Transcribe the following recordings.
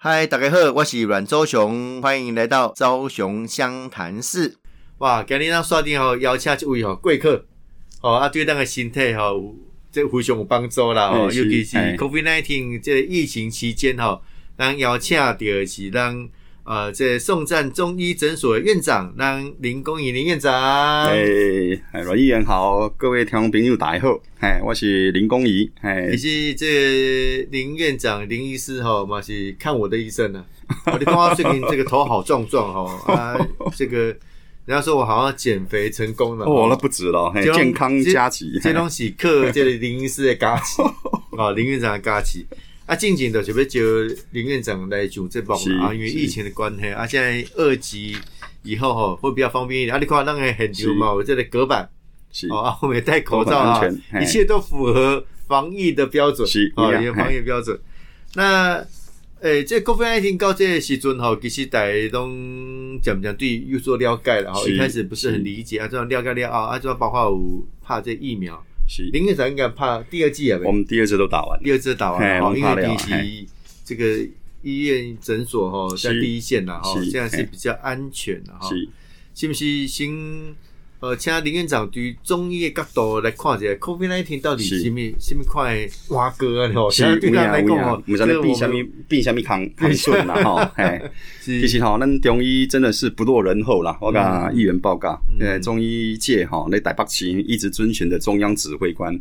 嗨，大家好，我是阮周雄，欢迎来到周雄湘潭市。哇，今日咱刷定吼邀请一位吼贵客，吼啊对咱个身体吼，这非常有帮助啦吼，嘿是尤其是嘿 COVID nineteen 这个疫情期间吼，咱邀请到的是咱呃这宋赞中医诊所的院长，让林公仪林院长。诶，哎阮议员好，各位听众朋友大家好，哎，我是林公仪，哎，你，是这林院长林医师哈，嘛是看我的医生呢、我就看他最近这个头好壮壮哈，啊，这个人家说我好像减肥成功了哦，那不止了，健康佳琪，这东西克这个林医师的佳期啊，林院长的佳期。啊，近景的准备就林院长来主这帮是啊，因为疫情的关系啊，现在二级以后哈会比较方便一点。啊，你看那个很牛嘛，我这里隔板是哦，啊，后面戴口罩啊一切都符合防疫的标准，啊，是一样也防疫标准。那诶，这 COVID 19到这个时阵吼，其实大家都讲讲对有所了解了哈。一开始不是很理解啊，这样了解了啊，啊，这样包括有怕这疫苗，是，林院长应该怕第二季啊，我们第二季都打完，第二次打完了因为第一这个医院诊所哈在是第一线呐哈，是现在是比较安全的哈。是，是不是先呃，请林院长对中医的角度来看一下，COVID 1 9到底是什么什么块挖哥啊？吼，是，对他有影有影来讲哦，毋知咧变什么变什么康 康顺啦吼，嘿。其实吼，咱中医真的是不落人后啦。我甲议员报告，嗯呃，中医界吼，那台北市一直遵循的中央指挥官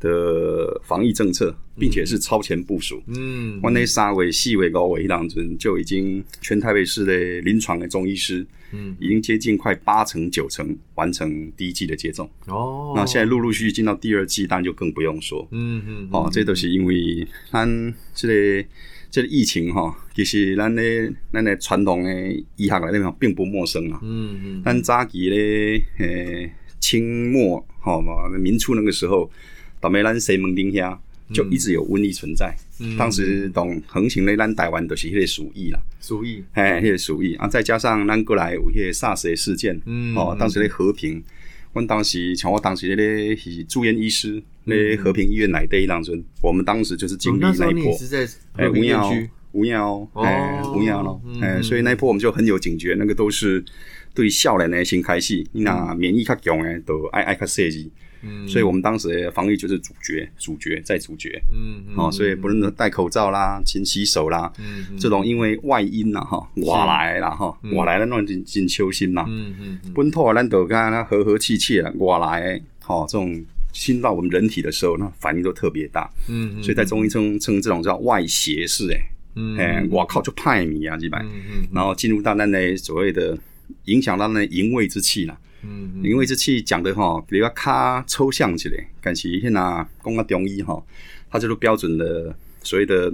的防疫政策，并且是超前部署。嗯我那三月、四月、五月迄当中，就已经全台北市的临床的中医师，嗯已经接近快八成、九成完成第一季的接种。哦，那现在陆陆续续进到第二季，当然就更不用说。嗯嗯哦，这都是因为咱这个这个疫情吼，其实咱咧咱的传统的医学来讲并不陌生啊。嗯嗯咱早期咧，诶，清末吼嘛，民初那个时候，倒霉咱西门町遐就一直有瘟疫存在。嗯。当时懂横行咧，咱台湾都是迄个鼠疫啦，鼠疫，嘿，迄个鼠疫。啊，再加上咱过来有迄个 SARS 的事件，嗯哦，当时咧和平，阮当时像我当时咧是住院医师，咧和平医院内底当中，我们当时就是经历嗯那一波。哎，和平无区，无恙哦，哎，哦无恙咯嗯，哎，所以那一波我们就很有警觉，那个都是对少年的先开始，你若免疫较强的，都爱爱较设计，嗯。所以我们当时的防疫就是主角，主角再主角，嗯嗯哦，所以不论是戴口罩啦、勤洗手啦，嗯嗯。这种因为外因啦哈，外来的啦哈，嗯。外来的那种真真揪心啦，嗯嗯嗯。本土的咱都跟它和和气气啦，外来的吼这种侵到我们人体的时候，那反应都特别大，嗯，所以在中医称称这种叫外邪式诶，嗯哎，我靠就派米啊，几百，嗯嗯然后进入到那那所谓的影响到那营卫之气啦。嗯因为这气讲的哈，比较卡抽象一点，但是现在讲到中医哈，它就是标准的所谓的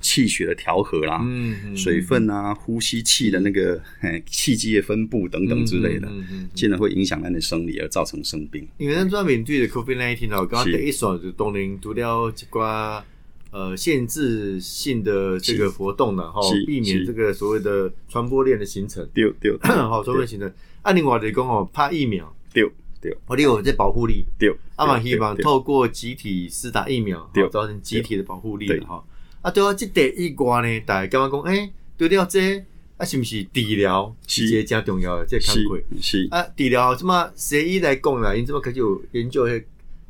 气血的调和啦，嗯嗯水分啊、呼吸气的那个哎气机的分布等等之类的，嗯嗯进而会影响咱的生理而造成生病。因为咱专面对的 COVID 1 9哦，刚刚第一线就当然除了一寡呃限制性的这个活动了哈，避免这个所谓的传播链的形成，对对 好传播链形成。按另外来讲哦，怕疫苗，对对。我哋有这保护力，对，啊嘛希望透过集体施打疫苗，对。造成集体的保护力对。哈。啊，对啊，这第一关呢，大家感觉讲，哎，对了这啊是不是治疗是。是一个真重要的这个是工课？是，啊，治疗什么西医来讲啦，因这么开始有研究迄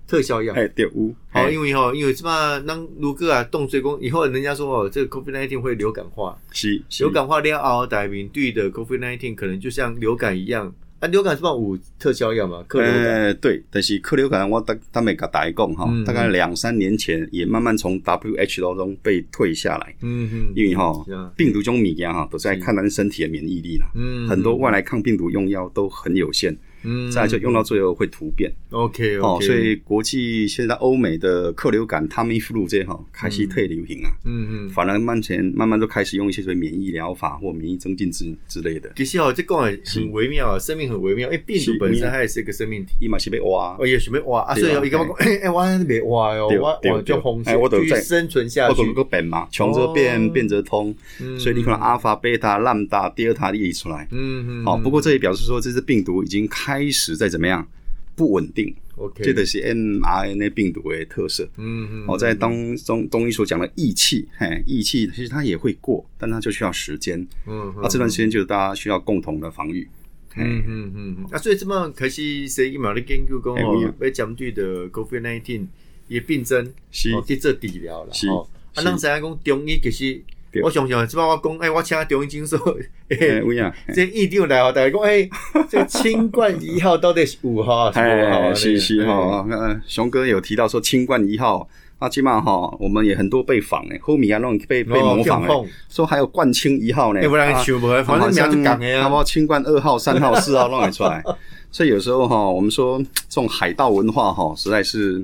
特效药。哎对有，好，哎。因为吼，因为什么，咱如果啊动水工以后，人家说哦，这个 COVID nineteen 会流感化，是是。流感化了后，大家面对的 COVID nineteen 可能就像流感一样。啊，流感是不是有特效药嘛？克流感，呃，对，但是克流感我当当没甲大家讲哈嗯，大概两三年前也慢慢从 WHO 当中被退下来，嗯嗯，因为哈病毒中米件哈都在看咱身体的免疫力啦，嗯很多外来抗病毒用药都很有限，嗯。再就用到最后会突变。OK 哦所以国际现在欧美的客流感、他们 flu 这些哈开始退流行啊，嗯嗯，反而慢前慢慢都开始用一些所谓免疫疗法或免疫增进之之类的，其实哦，这讲的很微妙啊，生命很微妙，因为病毒本身它也是一个生命体。伊嘛是被挖。哦。也是被挖。啊，所以伊感觉讲，哎哎，我还没挖哦，对我我对对就红线哎我都在继续生存下去变嘛，穷则变，哦变则通，嗯所以你可能阿尔法、贝塔、兰达、德尔塔列出来。嗯嗯，好，不过这也表示说，这只病毒已经开始在怎么样不稳定，OK，这个是 mRNA 病毒的特色。嗯嗯，哦，在当中中医所讲的义气，嘿，义气其实它也会过，但它就需要时间。嗯啊，这段时间就是大家需要共同的防御。嗯嗯嗯嗯，啊，所以这么可惜谁疫苗的研究讲哦嘿有影，要针对的 COVID nineteen 也病症是哦去做治疗啦。是哦，啊，是咱知影讲中医其实对我想想，即摆我讲，哎，我请中医诊所，哎，哎，有影，这院长来哦，大家讲，哎，这清冠一号到底是五号还是无号是是哎哈，呃，熊哥有提到说清冠一号，啊，起码哈，我们也很多被仿诶，后面啊那种被被模仿哦诶，说还有冠清一号呢，要，不然啊想无，反正名就讲的啊。好不好？清冠二号、三号、四号弄得出来。所以有时候哈，我们说这种海盗文化哈，实在是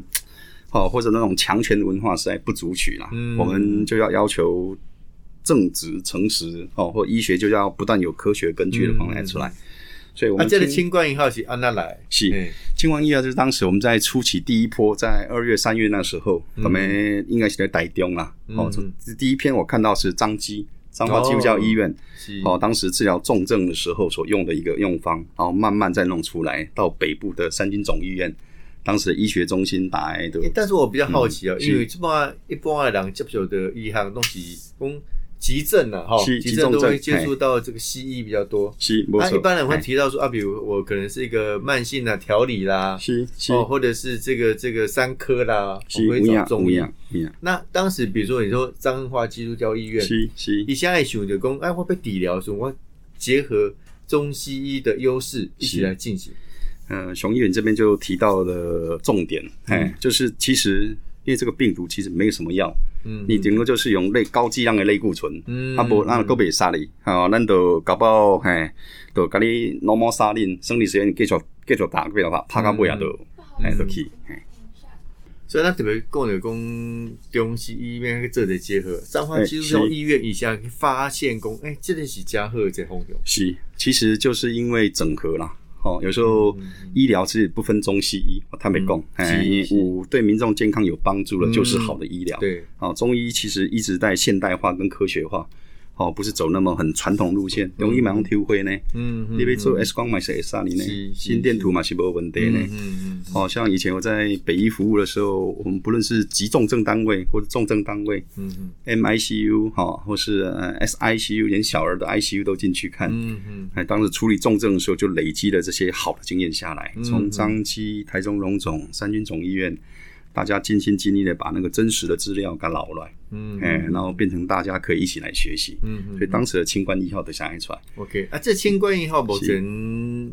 哦，或者那种强权文化实在不足取啦。嗯我们就要要求正直、诚实哦，或医学就要不断有科学根据的方案出来。所以我啊，们这个清清冠一号是安那来？是哎清冠一号就是当时我们在初期第一波，在二月、三月那时候，我们应该是在台中啦。哦，嗯这第一篇我看到是张基。彰化基督教医院，是哦，当时治疗重症的时候所用的一个用方，然后慢慢再弄出来，到北部的三军总医院，当时的医学中心打来的欸但是我比较好奇啊，嗯因为这么一般的人接受的医行东西，讲急症啊，哈，急症都会接触到这个西医比较多。是，没那、错，一般人会哎提到说啊，比如我可能是一个慢性的调理啦，是是。哦，或者是这个这个三科啦，是，我会有影找中医。有影。有影，那当时比如说你说彰化基督教医院，是是。你现在想就讲，哎，我被底疗的时候，我结合中西医的优势一起来进行。嗯，熊医院这边就提到了重点，嗯。哎，就是其实因为这个病毒其实没有什么药，嗯，你顶多就是用类高剂量的类固醇，嗯啊无咱个袂杀你，吼，咱就搞不好嘿，就甲你 normal 杀你，生理实验继续继续打，继续打，拍到尾啊都，哎，都去，嘿，所以咱特别讲着讲中西医面去做者结合，彰化基督教医院以下发现讲，哎、这个是加好的这方向。是，其实就是因为整合啦。哦，有时候医疗其实不分中西医，我坦白讲，嗯哎，是是。有对民众健康有帮助了，就是好的医疗。对，哦，中医其实一直在现代化跟科学化，哦，不是走那么很传统路线。容易马上抽血呢，嗯你要做 X 光嘛是会杀你呢心电图嘛是没问题呢。嗯嗯哦，像以前我在北医服务的时候，我们不论是急重症单位或者重症单位嗯嗯，MICU 哈、哦，或是呃 SICU，连小儿的 ICU 都进去看。嗯嗯哎，当时处理重症的时候，就累积了这些好的经验下来。嗯从张基、台中荣总、三军总医院，大家尽心尽力的把那个真实的资料给捞来，嗯。哎，然后变成大家可以一起来学习。嗯嗯所以当时的清官一号的想一出来，，OK 啊，这清冠一号目前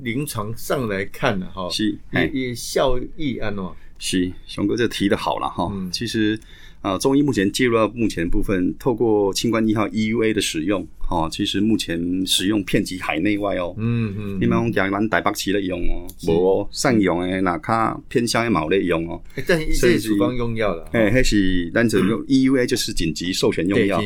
临床上来看呢，哈，是，哎。也，也效益安喏，是，熊哥这提的好了哈。嗯。其实，呃，中医目前介入到目前部分，透过清冠一号 EUA 的使用，哈，其实目前使用遍及海内外哦。嗯嗯，你们讲讲咱台北市咧用哦，无哦，善用的那卡偏向的冇咧用哦。欸但是这是处方用药了，哎，迄是咱只用 EUA 就是紧急授权用，药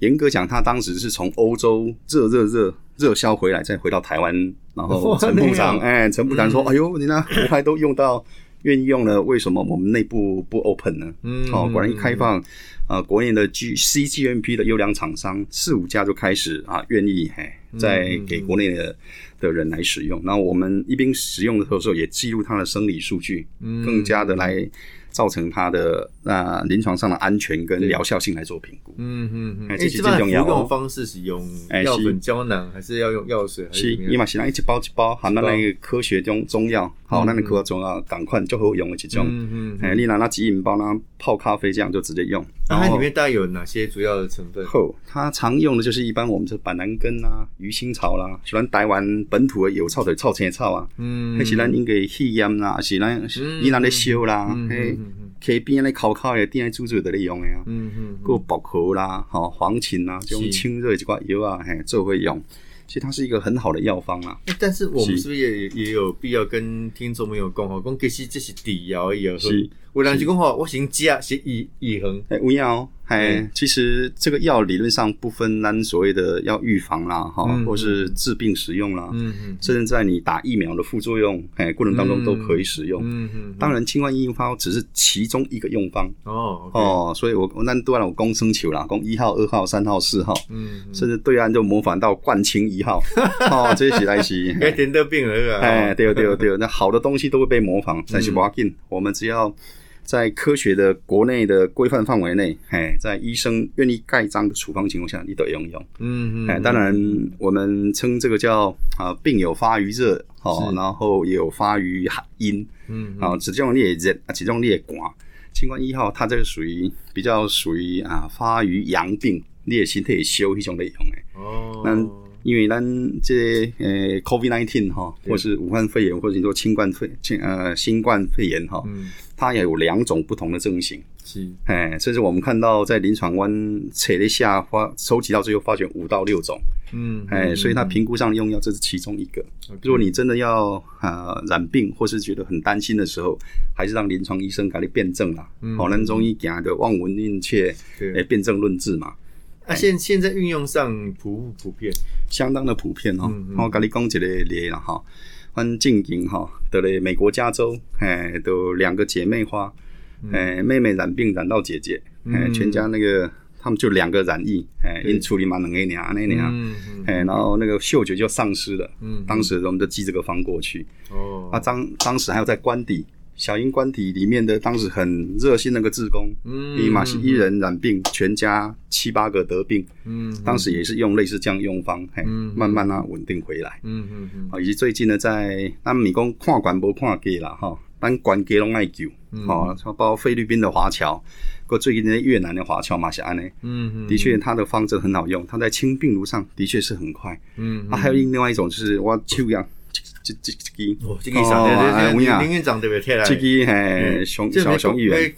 严格讲，他当时是从欧洲热热热热销回来，再回到台湾，然后陈部长，哎，陈部长说：“嗯哎呦，你那国外都用到，愿意用了，为什么我们内部不 open 呢？”嗯哦，果然一开放，呃，国内的 G C G M P 的优良厂商四五家就开始啊，愿意嘿，在给国内的的人来使用。然后我们一边使用的时候，也记录它的生理数据，嗯更加的来造成它的那临床上的安全跟疗效性来做评估。嗯嗯嗯，哎，嗯这是这般服最重要哦用方式是用药粉胶囊，还是要用药水？还是，伊嘛是咱一包一包含咱那个科学中中药，好，嗯咱的科学中药赶快就好用的一种。嗯嗯，哎，你拿那几饮包呢，泡咖啡这样就直接用。那它里面大概有哪些主要的成分？后，它常用的就是一般我们这板蓝根啦、鱼腥草啦，喜欢台湾本土的有草的草青草啊，嗯，迄是咱应该气炎啦，还是咱伊那咧烧啦，嗯嘿嗯嗯，溪边咧烤烤的店煮煮的咧用的啊。嗯嗯，过薄荷啦、吼黄芩啦，这种是清热一寡药啊，嘿，做会用。其实它是一个很好的药方啦。欸但是我们是是不是也也有必要跟听众朋友讲吼，讲其实这是底药而已，是有人就讲吼，我先食是以以恒，哎，有影哦，哎，其实这个药理论上不分咱所谓的要预防啦，哈，嗯或是治病使用啦，嗯嗯甚至在你打疫苗的副作用，哎，过程当中都可以使用。嗯嗯，当然，清冠一方只是其中一个用方。哦哦，哦，所以我我那都让我攻生球啦，攻一号、二号、三号、四号，嗯，甚至对岸就模仿到冠清一号，哦，这些起来是。哎点得病了啊，哎，对对对，那好的东西都会被模仿，但是不要紧，我们只要在科学的国内的规范范围内，哎，在医生愿意盖章的处方情况下，你得用用。嗯嗯，哎，当然我们称这个叫啊，病有发于热，哦，然后也有发于阴，嗯啊，其中烈热啊，其中烈寒。清冠一号它这个属于比较属于啊发于阳病，你的身体休一种类用的。哦，那因为咱这呃 COVID nineteen 哈，或是武汉肺炎，或者你说新冠肺呃新冠肺炎哈，嗯它也有两种不同的症型。是哎，甚至我们看到在临床湾扯了一下发收集到最后，发觉五到六种。嗯哎，所以它评估上用药这是其中一个。如果你真的要啊、呃染病，或是觉得很担心的时候，还是让临床医生给你辩证啦。好、咱中医讲的望闻问切，对哎，辩证论治嘛。啊，现现在运用上普不普遍？相当的普遍哦。嗯嗯我跟你讲一个例啦哈，阮近近哈，得了美国加州，哎，都两个姐妹花，哎，妹妹染病染到姐姐，哎，嗯。全家那个他们就两个染疫，哎，因处理嘛冷一年那年，嗯嗯哎，然后那个嗅觉就丧失了，嗯。当时我们就寄这个方过去，哦。啊，当当时还有在官邸。小英官邸里面的当时很热心那个志工，嗯。伊嘛是一人染病，全家七八个得病，嗯当时也是用类似这样用方，嘿，嗯慢慢啊稳定回来。嗯嗯嗯。啊，以及最近呢，在咱咪讲看管无看家啦，哈，咱管家拢爱救，嗯。哦，包括菲律宾的华侨，过最近的越南的华侨嘛是安尼，嗯的确它的方针很好用，它在清病毒上的确是很快。嗯啊，还有另外一种就是我手样，这这这支，哦，这个意思啊，哦对对对，哎有影林院长特别贴来，这支嘿熊小熊议员，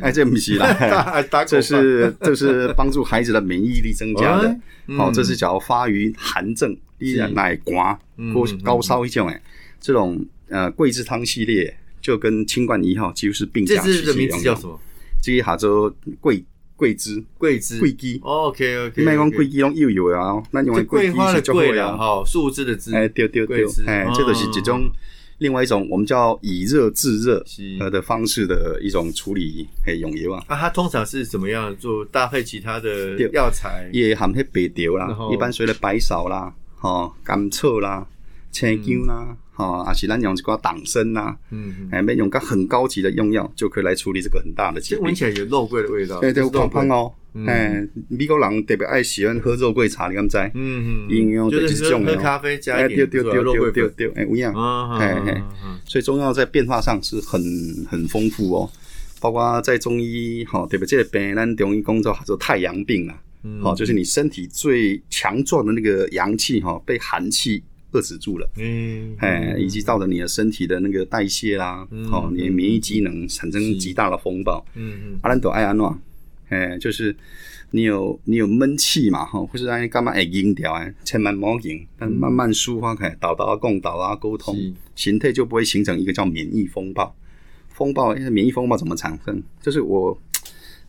哎，这不是啦，这是这是帮助孩子的免疫力增加的。好、这是叫发于寒症，依然奶寒嗯或高烧一种哎，这种呃桂枝汤系列就跟清冠一号几乎是并驾齐驱支的名字。叫什么？这个下做桂桂枝桂枝，桂枝，OK OK，你莫讲桂枝拢又有啊，咱用这的桂花的桂啊。哈，树枝的枝，哎，对对对。桂枝，哎哦，这个是一种另外一种我们叫以热制热呃的方式的一种处理嘿用油啊。啊，它通常是怎么样做搭配其他的对。药材？也含迄白条啦，一般随了白芍啦、吼甘草啦、青姜啦，吼，啊是咱用一寡党参呐，嗯，嗯。哎，免用个很高级的用药就可以来处理这个很大的疾病。这闻。起来有肉桂的味道，对对，胖胖，哦，哎，美国人特别爱喜欢喝肉桂茶，你敢知？嗯嗯，应用的就是喝咖啡加哎，一点肉桂粉，对对对，哎，有影。啊，嘿嘿嗯所以中药在变化上是很很丰富哦，包括在中医哈，特别这个病，咱中医工作叫做太阳病啦，嗯。好、就是你身体最强壮的那个阳气哈、被寒气遏制住了，嗯，哎、以及造成你的身体的那个代谢啦，嗯好、你的免疫机能产生极大的风暴。嗯嗯。阿兰朵爱安诺，哎，就是你有你有闷气嘛哈，或是让你干嘛会硬掉哎，千万莫硬，但慢慢抒发开，导导共导啊沟通是，形态就不会形成一个叫免疫风暴。风暴，因为免疫风暴怎么产生？就是我，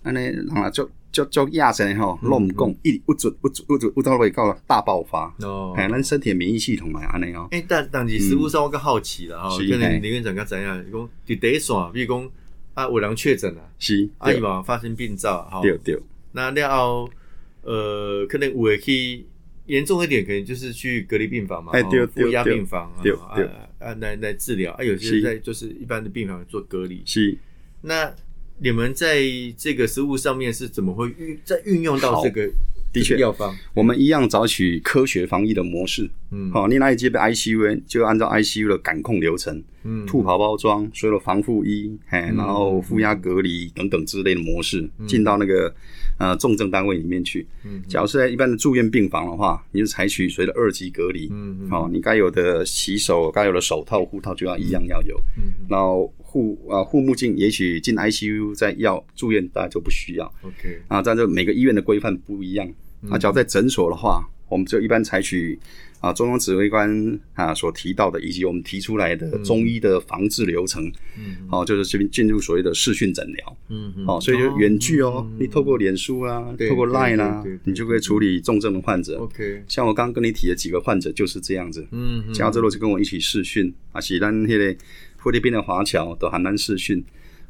安尼啊，就就就亚神吼，乱讲，一不准不准不准不到位到大爆发。哦，哎，咱身体免疫系统嘛，安尼哦。哎，但但是实物上我较好奇了哈，是可能林院长刚怎样，讲伫第一线，比如讲啊，有人确诊了，是，啊，伊对嘛发生病灶，哈，对对，那了后，呃，可能有会去严重一点，可能就是去隔离病房嘛，哦哎对负压病房啊对啊对啊来来治疗。啊，有些是。在就是一般的病房做隔离。是。那你们在这个食物上面是怎么会运在运用到这个的确药方？我们一样找取科学防疫的模式。嗯好、你那一接被 ICU 就按照 ICU 的感控流程，嗯兔袍包装，所有的防护衣，嘿，然后负压隔离等等之类的模式，进到那个呃重症单位里面去。嗯假如是在一般的住院病房的话，你就采取所谓的二级隔离。嗯嗯好、你该有的洗手、该有的手套、护套就要一样要有。嗯然后护啊护目镜，也许进 ICU 再要住院大家就不需要。，OK，啊，但是每个医院的规范不一样。啊，假如在诊所的话，我们就一般采取啊中央指挥官啊所提到的，以及我们提出来的中医的防治流程，嗯，哦，就是这边进入所谓的视讯诊疗，嗯嗯，哦，所以就远距哦，你透过脸书啊，透过 Line 啊，你就可以处理重症的患者。OK，像我刚刚跟你提的几个患者就是这样子，嗯，加州洛就跟我一起视讯啊，喜丹那个菲律宾的华侨都还难视讯。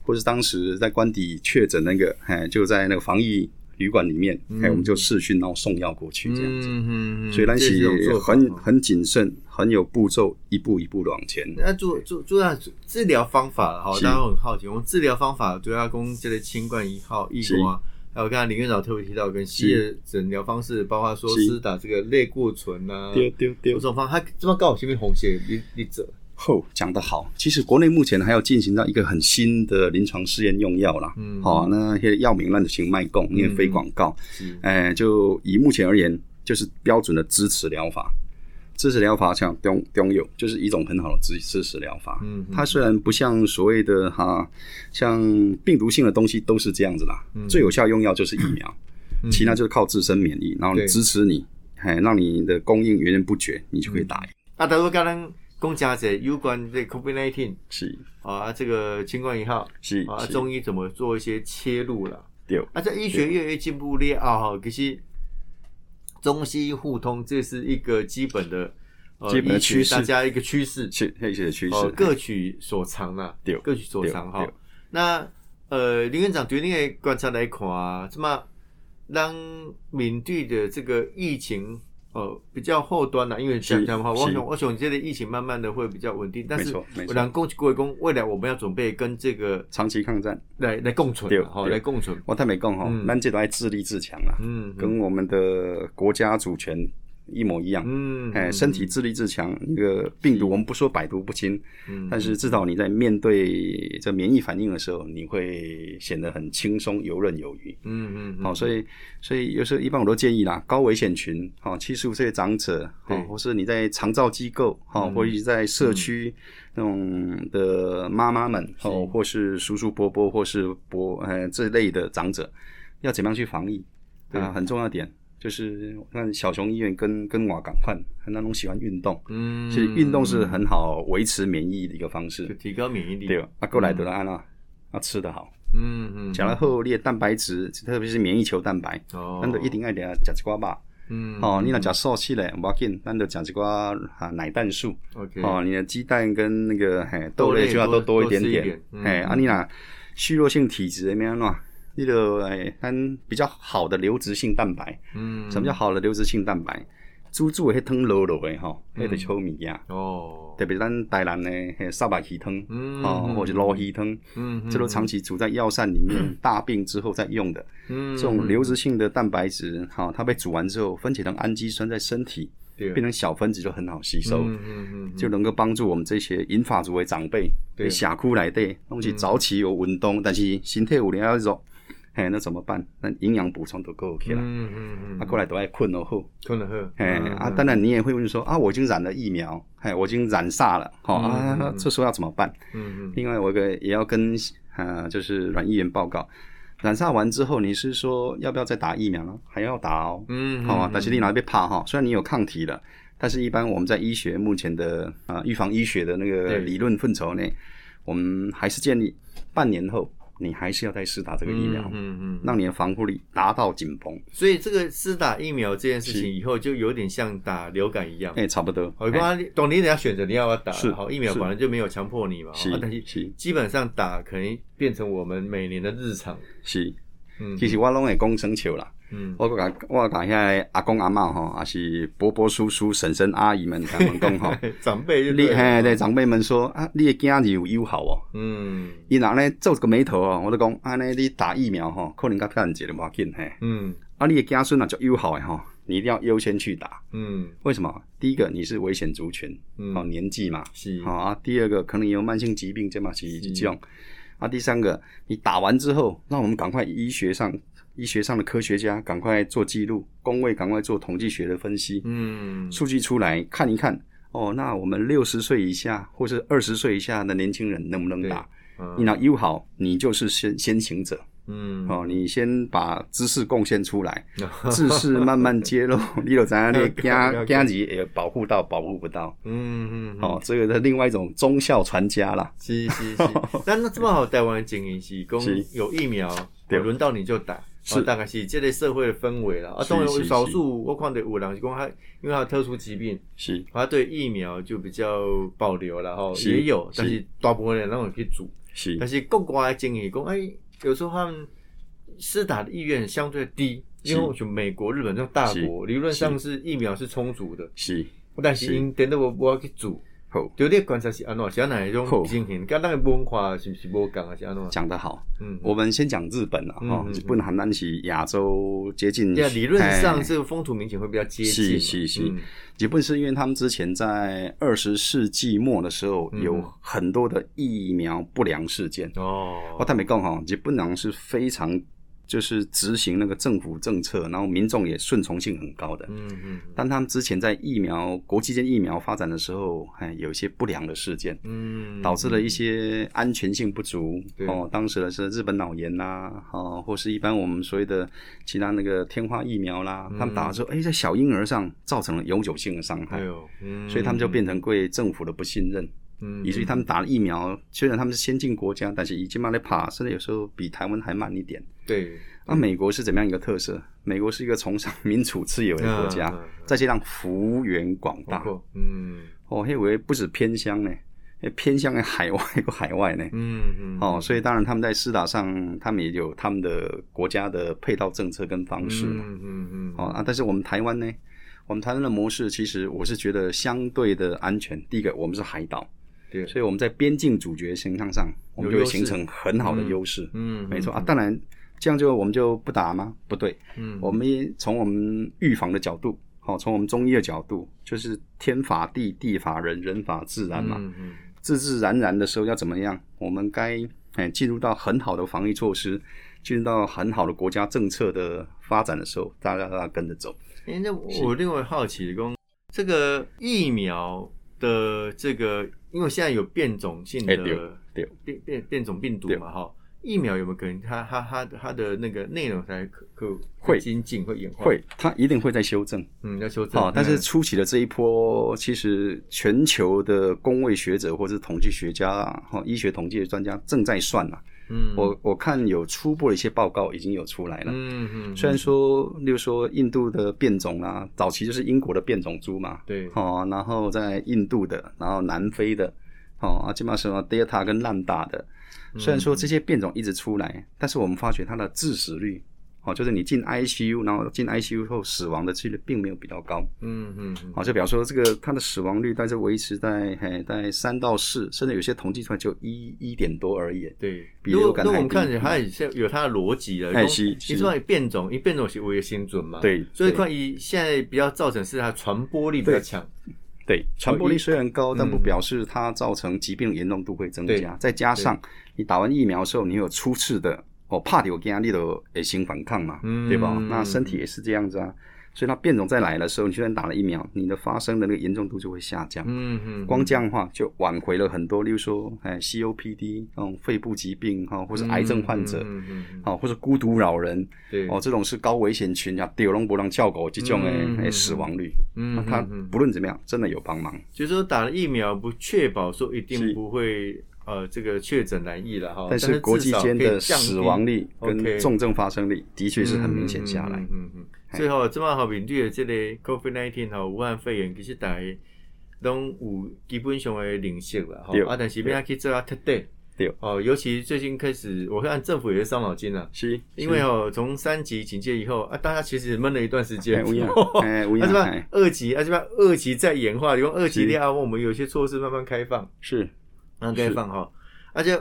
或是当时在官邸确诊那个，哎，就在那个防疫旅馆里面，哎，我们就视讯，然后送药过去这样子。所以那是很很谨慎，很有步骤，一步一步的往前。那做做做下治疗方法，好，大家很好奇。我们治疗方法主要攻这类新冠一号、一啊，还有刚才林院长特别提到跟西的诊疗方式，包括说是打这个类固醇啊，丢丢丢，这种方，他这么告前面红血你你走。后讲得好，其实国内目前还要进行到一个很新的临床试验用药啦。嗯，好，那些药名乱的行卖供，因为非广告。嗯，哎，就以目前而言，就是标准的支持疗法。支持疗法像中中有，就是一种很好的支支持疗法。嗯，它虽然不像所谓的哈，像病毒性的东西都是这样子啦。嗯，最有效用药就是疫苗，其他就是靠自身免疫，然后支持你，哎，让你的供应源源不绝，你就可以打赢。啊，德国刚刚。公家者有关这 COVID nineteen 是。啊，这个新冠一号是啊，中医怎么做一些切入了？对。啊，在医学越来越进步了啊，可是中西互通，这是一个基本的基本的趋势，大家一个趋势，是一些趋势，各取所长啊，对，各取所长哈。那呃，林院长对你的观察来看啊，怎么让闽地的这个疫情？呃，比较后端的，因为讲讲的话，我想，我想，这个疫情慢慢的会比较稳定，但是，我讲恭喜各位公，未来我们要准备跟这个长期抗战来来共存，好，来共存。我太没共哈，咱这都要自立自强了，嗯，跟我们的国家主权。一模一样，嗯，哎，身体自立自强，那个病毒我们不说百毒不侵，嗯，但是至少你在面对这免疫反应的时候，你会显得很轻松、游刃有余，嗯嗯，好，所以所以有时候一般我都建议啦，高危险群，哦，七十五岁的长者，哦，或是你在长照机构，好，或者在社区那种的妈妈们，哦，或是叔叔伯伯或是伯，呃，这类的长者，要怎么样去防疫啊？很重要点。就是看小熊医院跟跟我赶快，那种喜欢运动，嗯，其实运动是很好维持免疫的一个方式，就提高免疫力。对，啊，过来得了安娜，啊，吃得好，嗯嗯，讲了后列蛋白质，特别是免疫球蛋白，哦，那都一定要点吃一瓜吧，嗯，哦，你那吃素食嘞，无要紧，那就吃一瓜啊奶蛋素，OK，哦，你的鸡蛋跟那个嘿豆类就要多多一点点，嘿，啊，你那虚弱性体质怎么样喏？那个诶，咱比较好的流质性蛋白，嗯，什么叫好的流质性蛋白？煮煮迄汤落落诶吼，迄个臭物件。哦，特别咱台南诶，迄沙白鱼汤，嗯，哦，或者老鱼汤，嗯，这都长期煮在药膳里面，大病之后再用的，嗯，这种流质性的蛋白质，哈，它被煮完之后分解成氨基酸，在身体变成小分子就很好吸收，嗯嗯嗯，就能够帮助我们这些银发族的长辈，对，下苦来的，东西早起有运动，但是身体有点弱。嘿，那怎么办？那营养补充都够 OK 了。嗯嗯嗯。啊，过来都爱困了后，困了后。嘿啊，当然你也会问说啊，我已经染了疫苗，嘿，我已经染煞了，好啊，这时候要怎么办？嗯嗯。另外，我个也要跟啊，就是阮议员报告，染煞完之后，你是说要不要再打疫苗呢？还要打哦。嗯。好啊，但是你哪被怕哈？虽然你有抗体了，但是一般我们在医学目前的啊预防医学的那个理论范畴内，我们还是建议半年后。你还是要再试打这个疫苗，嗯嗯，让你的防护力达到紧绷。所以这个试打疫苗这件事情，以后就有点像打流感一样，哎，差不多。好，懂你得要选择你要不要打，好，疫苗本来就没有强迫你嘛，是，但是基本上打可能变成我们每年的日常。是，嗯，其实我拢会讲生球啦。嗯，我讲我讲遐阿公阿嬷吼，还是伯伯叔叔婶婶阿姨们他们讲吼，长辈你嘿对长辈们说啊，你的囝子有友好哦。嗯，伊若咧皱个眉头哦，我就讲安尼你打疫苗吼，可能较看节的无紧嘿。嗯，啊，你的囝孙啊就友好诶吼，你一定要优先去打。嗯，为什么？第一个你是危险族群，好年纪嘛，是好啊。第二个可能有慢性疾病，这嘛是这种。啊，第三个你打完之后，那我们赶快医学上。医学上的科学家赶快做记录，工位赶快做统计学的分析，嗯，数据出来看一看，哦，那我们六十岁以下或是二十岁以下的年轻人能不能打？你那友好，你就是先先行者，嗯，哦，你先把知识贡献出来，知识慢慢揭露，你有怎样你加加级也保护到保护不到，嗯嗯，哦，这个是另外一种忠孝传家啦。是是是，但那这么好台湾的经营是，公有疫苗，轮到你就打，是。大概是这类社会的氛围了。啊，当然少数我看到有人是讲他因为他特殊疾病，是，他对疫苗就比较保留了哈，也有，但是大部分人那种去煮，是，但是国外的经验讲哎。有时候他们施打的意愿相对低，因为就美国、日本这种大国，理论上是。疫苗是充足的。是，但是因等到我我要去做，就你观察是安怎，是哪一种情形？跟咱的文化是不是无讲啊？是安怎？讲得好，嗯，我们先讲日本啊，哈，日本还单是亚洲接近，对，理论上这个风土民情会比较接近。是是是，日本是因为他们之前在二十世纪末的时候有很多的疫苗不良事件哦，我他没讲哈，日本人是非常。就是执行那个政府政策，然后民众也顺从性很高的。嗯嗯。但他们之前在疫苗国际间疫苗发展的时候，哎有一些不良的事件，嗯，导致了一些安全性不足。哦，当时的是日本脑炎啦，哦，或是一般我们所谓的其他那个天花疫苗啦，他们打的时候，哎，在小婴儿上造成了永久性的伤害。哎呦，所以他们就变成对政府的不信任。嗯，以至于他们打了疫苗，虽然他们是先进国家，但是已经慢了爬，甚至有时候比台湾还慢一点。对，那美国是怎么样一个特色？美国是一个崇尚民主自由的国家，再加上幅员广大。嗯，哦，还以为不止偏乡呢，偏向海外个海外呢。嗯嗯。哦，所以当然他们在施打上，他们也有他们的国家的配套政策跟方式嘛。嗯嗯嗯。哦啊，但是我们台湾呢，我们台湾的模式其实我是觉得相对的安全。第一个，我们是海岛。所以我们在边境主角形象上，我们就会形成很好的优势。嗯，没错啊。当然，这样就我们就不打吗？不对。嗯，我们从我们预防的角度，好，从我们中医的角度，就是天法地，地法人，人法自然嘛。嗯嗯。自自然然的时候要怎么样？我们该哎进入到很好的防疫措施，进入到很好的国家政策的发展的时候，大家都要跟着走。哎，那我另外好奇的讲，这个疫苗的这个。因为现在有变种性的变变变种病毒嘛，哈，疫苗有没有可能它它它它的那个内容才可可会精进会演化？会，它一定会在修正，嗯，要修正。哦，但是初期的这一波，其实全球的工位学者或者是统计学家啊，哈，医学统计的专家正在算呐。嗯，我我看有初步的一些报告已经有出来了。嗯嗯，虽然说，例如说印度的变种啊，早期就是英国的变种猪嘛。对。哦，然后在印度的，然后南非的，哦啊，基本上什么 Delta 跟烂大的，虽然说这些变种一直出来，但是我们发觉它的致死率。哦，就是你进 ICU，然后进 ICU 后死亡的几率并没有比较高。嗯嗯。好，就比方说这个它的死亡率，但是维持在嘿在三到四，甚至有些统计出来就一一点多而已。对，比流感。那我们看起来它是有它的逻辑的。哎，是。你说变种，一变种是为了先准嘛？对。所以关于现在比较造成是它传播力比较强。对，传播力虽然高，但不表示它造成疾病严重度会增加。再加上你打完疫苗的时候，你有初次的。哦，怕有压力都诶，先反抗嘛，对吧？那身体也是这样子啊，所以它变种再来的时候，你就算打了疫苗，你的发生的那个严重度就会下降。嗯嗯，光这样的话就挽回了很多，例如说，哎，COPD，嗯，肺部疾病哈，或是癌症患者，嗯嗯，好，或者孤独老人，对，哦，这种是高危险群啊，丢龙不让叫狗这种诶，死亡率，嗯，它不论怎么样，真的有帮忙。就是说打了疫苗，不确保说一定不会。呃，这个确诊难易了哈，但是国际间的死亡率跟重症发生率的确是很明显下来。嗯嗯。最后，这么好面对的这个 COVID nineteen 哈，武汉肺炎，其实大家拢有基本上的认识了哈。啊，但是要去做啊特对。对。哦，尤其最近开始，我看政府也是伤脑筋了。是。因为哦，从三级警戒以后啊，大家其实闷了一段时间。哎，无恙。啊，二级啊，这边二级在演化，用二级后我们有些措施慢慢开放。是。那开放哈，而且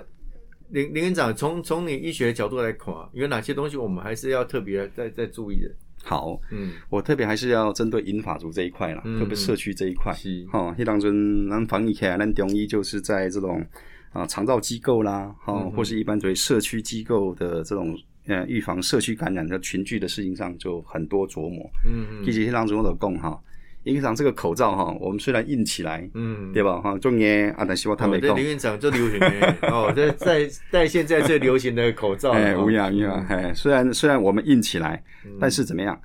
林林院长从从你医学的角度来看，有哪些东西我们还是要特别再再注意的？好，嗯，我特别还是要针对银发族这一块啦，特别社区这一块。是，哈，一当中咱防疫起来，咱中医就是在这种啊长照机构啦，哈，或是一般作为社区机构的这种呃预防社区感染的群聚的事情上，就很多琢磨。嗯嗯，其实一当中我都讲哈。影响这个口罩哈，我们虽然印起来，嗯，对吧？哈，中年啊，但希望他没空哦这林。院长最流行的 哦，这在在现在最流行的口罩，哎，哦无氧无恙。哎，虽然虽然我们印起来，嗯但是怎么样？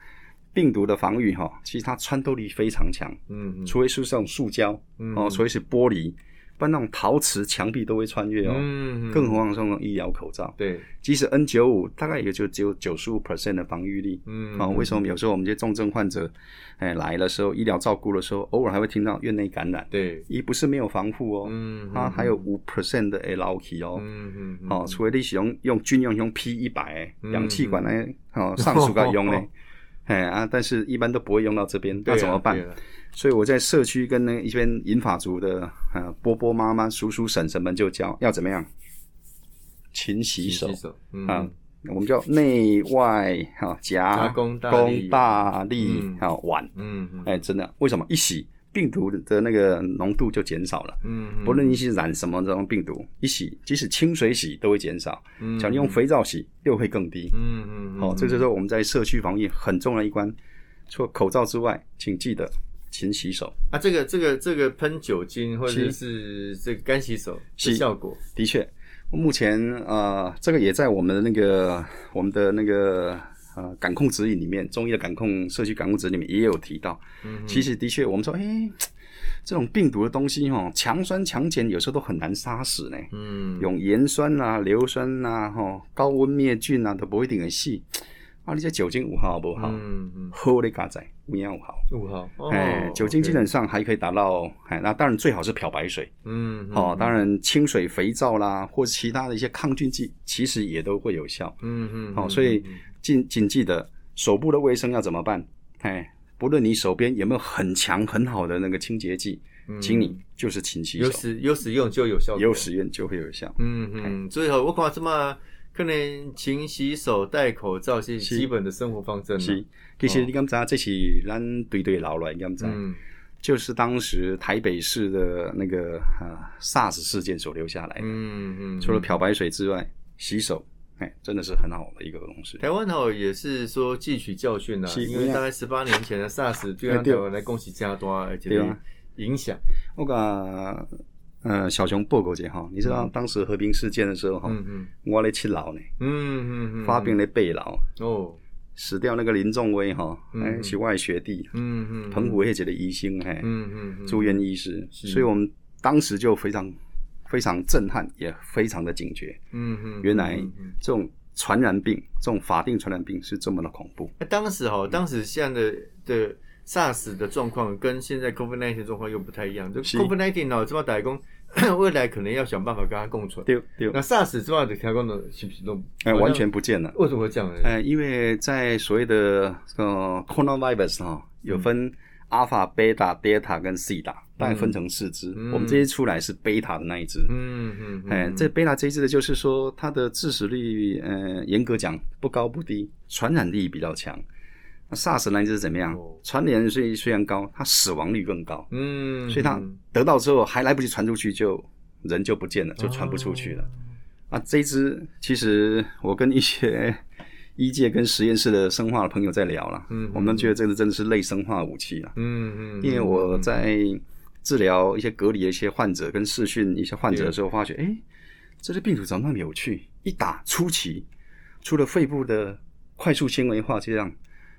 病毒的防御哈，其实它穿透力非常强，嗯嗯除非是这种塑胶哦，除非是玻璃，不然那种陶瓷墙壁都会穿越哦。嗯，更何况是那种医疗口罩，对，即使 N 九五大概也就只有九十五 percent 的防御力。嗯哦，为什么有时候我们这些重症患者，哎来的时候，医疗照顾的时候，偶尔还会听到院内感染，对，一不是没有防护哦，嗯它还有五 percent 的 L K 哦。嗯嗯嗯，哦，除非你使用用军用用 P 一百氧气管来哦上述个用呢，哎啊，但是一般都不会用到这边，那怎么办？所以我在社区跟那一边银发族的啊波波妈妈、叔叔婶婶们就教要怎么样？勤洗手。啊，我们叫内外哈夹夹攻大力。攻大力嗯。还有碗，嗯嗯。哎，真的，为什么？一洗病毒的那个浓度就减少了？嗯，不论你是染什么这种病毒，一洗，即使清水洗都会减少，嗯假如用肥皂洗又会更低。嗯嗯，哦，这就是我们在社区防疫很重要的一关。除了口罩之外，请记得勤洗手。啊，这个这个这个喷酒精或者是是这个干洗手的是效果，的确，目前呃，这个也在我们的那个我们的那个呃感控指引里面，中医的感控社区感控指引里面也有提到。嗯其实的确，我们说，哎、这种病毒的东西哈，强酸强碱有时候都很难杀死呢。嗯，用盐酸啊、硫酸啊、哈高温灭菌啊，都不一定很细。啊，你这酒精有效不好？嗯嗯，喝的嘎仔五幺五号。五号，哦哎，酒精基本上还可以达到，哎，那当然最好是漂白水，嗯，哦，当然清水、肥皂啦，或者其他的一些抗菌剂，其实也都会有效。嗯嗯，好、所以谨谨记得手部的卫生要怎么办？哎，不论你手边有没有很强很好的那个清洁剂，请你就是勤洗手，有使有使用就有效果，有使用就会有效。嗯嗯，所以吼我看什么可能勤洗手、戴口罩是是基本的生活方针是。，其实你敢知道这是咱对对老来，你敢知道？嗯就是当时台北市的那个啊 SARS 事件所留下来的。嗯嗯，除了漂白水之外，洗手，哎，真的是很好的一个东西。台湾吼也是说汲取教训啦，是。因为大概十八年前的 SARS 对咱对。台湾来恭喜加多，而且影响。我甲呃小熊报告一下哈，你知道当时和平事件的时候哈，嗯嗯。我咧七楼呢，嗯嗯嗯，发病咧背楼，哦，死掉那个林仲威哈，嗯。哎是我的学弟，嗯嗯，澎湖迄一个医生嘿，嗯嗯嗯，住院医师，所以我们当时就非常非常震撼，也非常的警觉，嗯哼，原来这种传染病，这种法定传染病是这么的恐怖。那当时哈，当时现在的的 SARS 的状况跟现在 COVID-19 状况又不太一样。就是 COVID-19 哦，这么打工，未来可能要想办法跟它共存。对对，那 SARS 这么的开工的是不是都哎，完全不见了。为什么会这样呢？呃，因为在所谓的呃 coronavirus 哈、有分 alpha、beta、delta 跟西塔，大概分成四支。我们这些出来是 beta 的那一支。嗯嗯，哎、这 beta 这一支的就是说它的致死率，呃，严格讲不高不低，传染力比较强。那 SARS 那一支是怎么样？哦传染率虽然高，它死亡率更高，嗯，所以它得到之后还来不及传出去就，人就不见了，就传不出去了。啊，这一支其实我跟一些医界跟实验室的生化的朋友在聊了，嗯我们觉得这个真的是类生化武器了，嗯嗯，因为我在治疗一些隔离的一些患者跟视讯一些患者的时候，发觉，哎，这些病毒怎么那么有趣？一打初期，除了肺部的快速纤维化这样，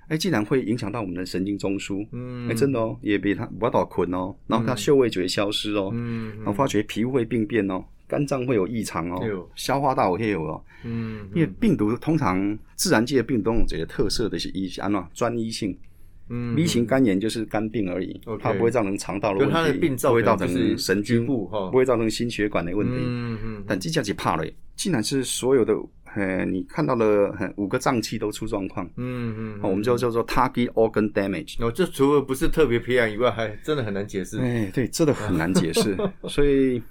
哎，竟然会影响到我们的神经中枢，嗯，哎，真的哦，也比它不到困哦，然后它嗅味觉消失哦，嗯，然后发觉皮肤会病变哦，肝脏会有异常哦消化道也有哦。嗯，因为病毒通常自然界的病毒有这个特色的是一安怎专一性嗯，B 型肝炎就是肝病而已它不会造成肠道的就它的问题，不会造成神经局部哈不会造成心血管的问题。嗯嗯，但这家是怕了，竟然是所有的呃，你看到了呃五个脏器都出状况，嗯嗯，哦我们就叫做 target organ damage。哦，这除了不是特别培养以外，还真的很难解释。哎，对，真的很难解释，所以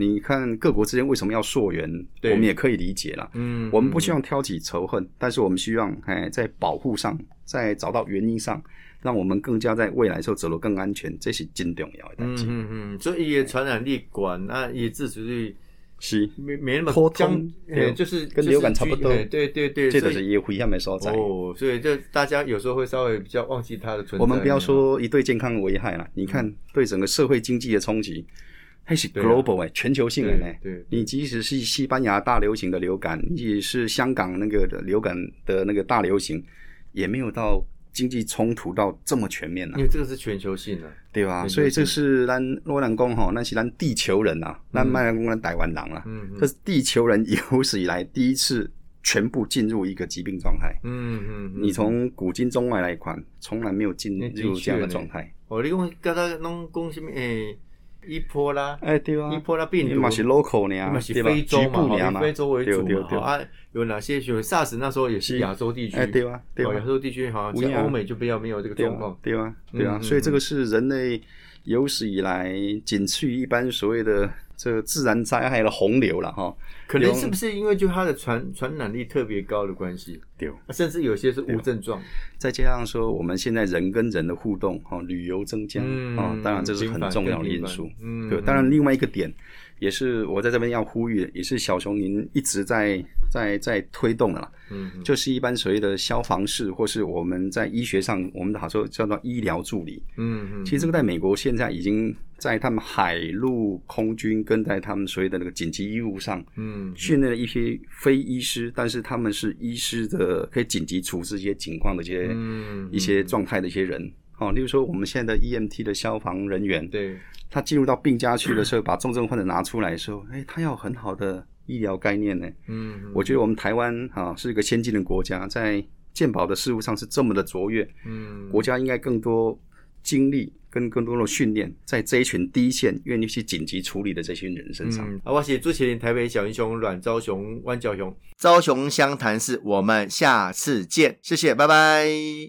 你看各国之间为什么要溯源，我们也可以理解啦。嗯，我们不希望挑起仇恨，但是我们希望，哎，在保护上，在找到原因上，让我们更加在未来的时候走得更安全，这是真重要的代志。嗯嗯嗯，所以伊的传染力管，那伊致死率是没没那么僵，对呃就是跟流感差不多对对对，这所以就是也危险的所在。哦，所以就大家有时候会稍微比较忘记它的存在。我们不要说一对健康的危害了，你看对整个社会经济的冲击，还是 global 哎、全球性的呢。对对你即使是西班牙大流行的流感，你即使是香港那个的流感的那个大流行，也没有到经济冲突到这么全面啊、因为这个是全球性的，对吧？所以这是咱罗兰公哈，那是咱地球人呐、咱麦兰公咱台湾人啦、嗯这是地球人有史以来第一次全部进入一个疾病状态。嗯嗯，嗯你从古今中外来看，从来没有进入这样的状态。哦，你讲刚才拢讲什么？诶，伊波拉，哎，对啊，伊波拉病毒嘛是 local 呢，嘛是非洲嘛，以非洲为主嘛。啊，有哪些学 SARS 那时候也是是。亚洲地区，哎，对啊，对啊，亚啊，洲地区好像有啊。像欧美就比较没有这个状况，。对啊，对啊，嗯所以这个是人类有史以来仅次于一般所谓的这个自然灾害的洪流了哈。可能是不是因为就它的传传染力特别高的关系，对，甚至有些是无症状。再加上说我们现在人跟人的互动哈，旅游增加嗯啊，当然这是很重要的因素频繁。更频繁对，嗯当然另外一个点也是我在这边要呼吁的，也是小熊您一直在在在推动的啦。嗯，嗯就是一般所谓的消防士，或是我们在医学上，我们的好说叫做医疗助理。嗯嗯，其实这个在美国现在已经在他们海陆空军跟在他们所谓的那个紧急医务上嗯训练了一批非医师，但是他们是医师的可以紧急处置一些情况的一些、嗯一些状态的一些人。哦，例如说我们现在的 EMT 的消防人员，对，他进入到病家去的时候，把重症患者拿出来的时候，哎，他要很好的医疗概念呢。嗯。我觉得我们台湾啊、是一个先进的国家，在健保的事务上是这么的卓越，嗯。国家应该更多精力跟更多的训练在这一群第一线愿意去紧急处理的这群人身上。嗯，啊，我是朱麒麟，台北小英雄阮昭雄、万教雄，昭雄湘潭市，我们下次见，谢谢，拜拜。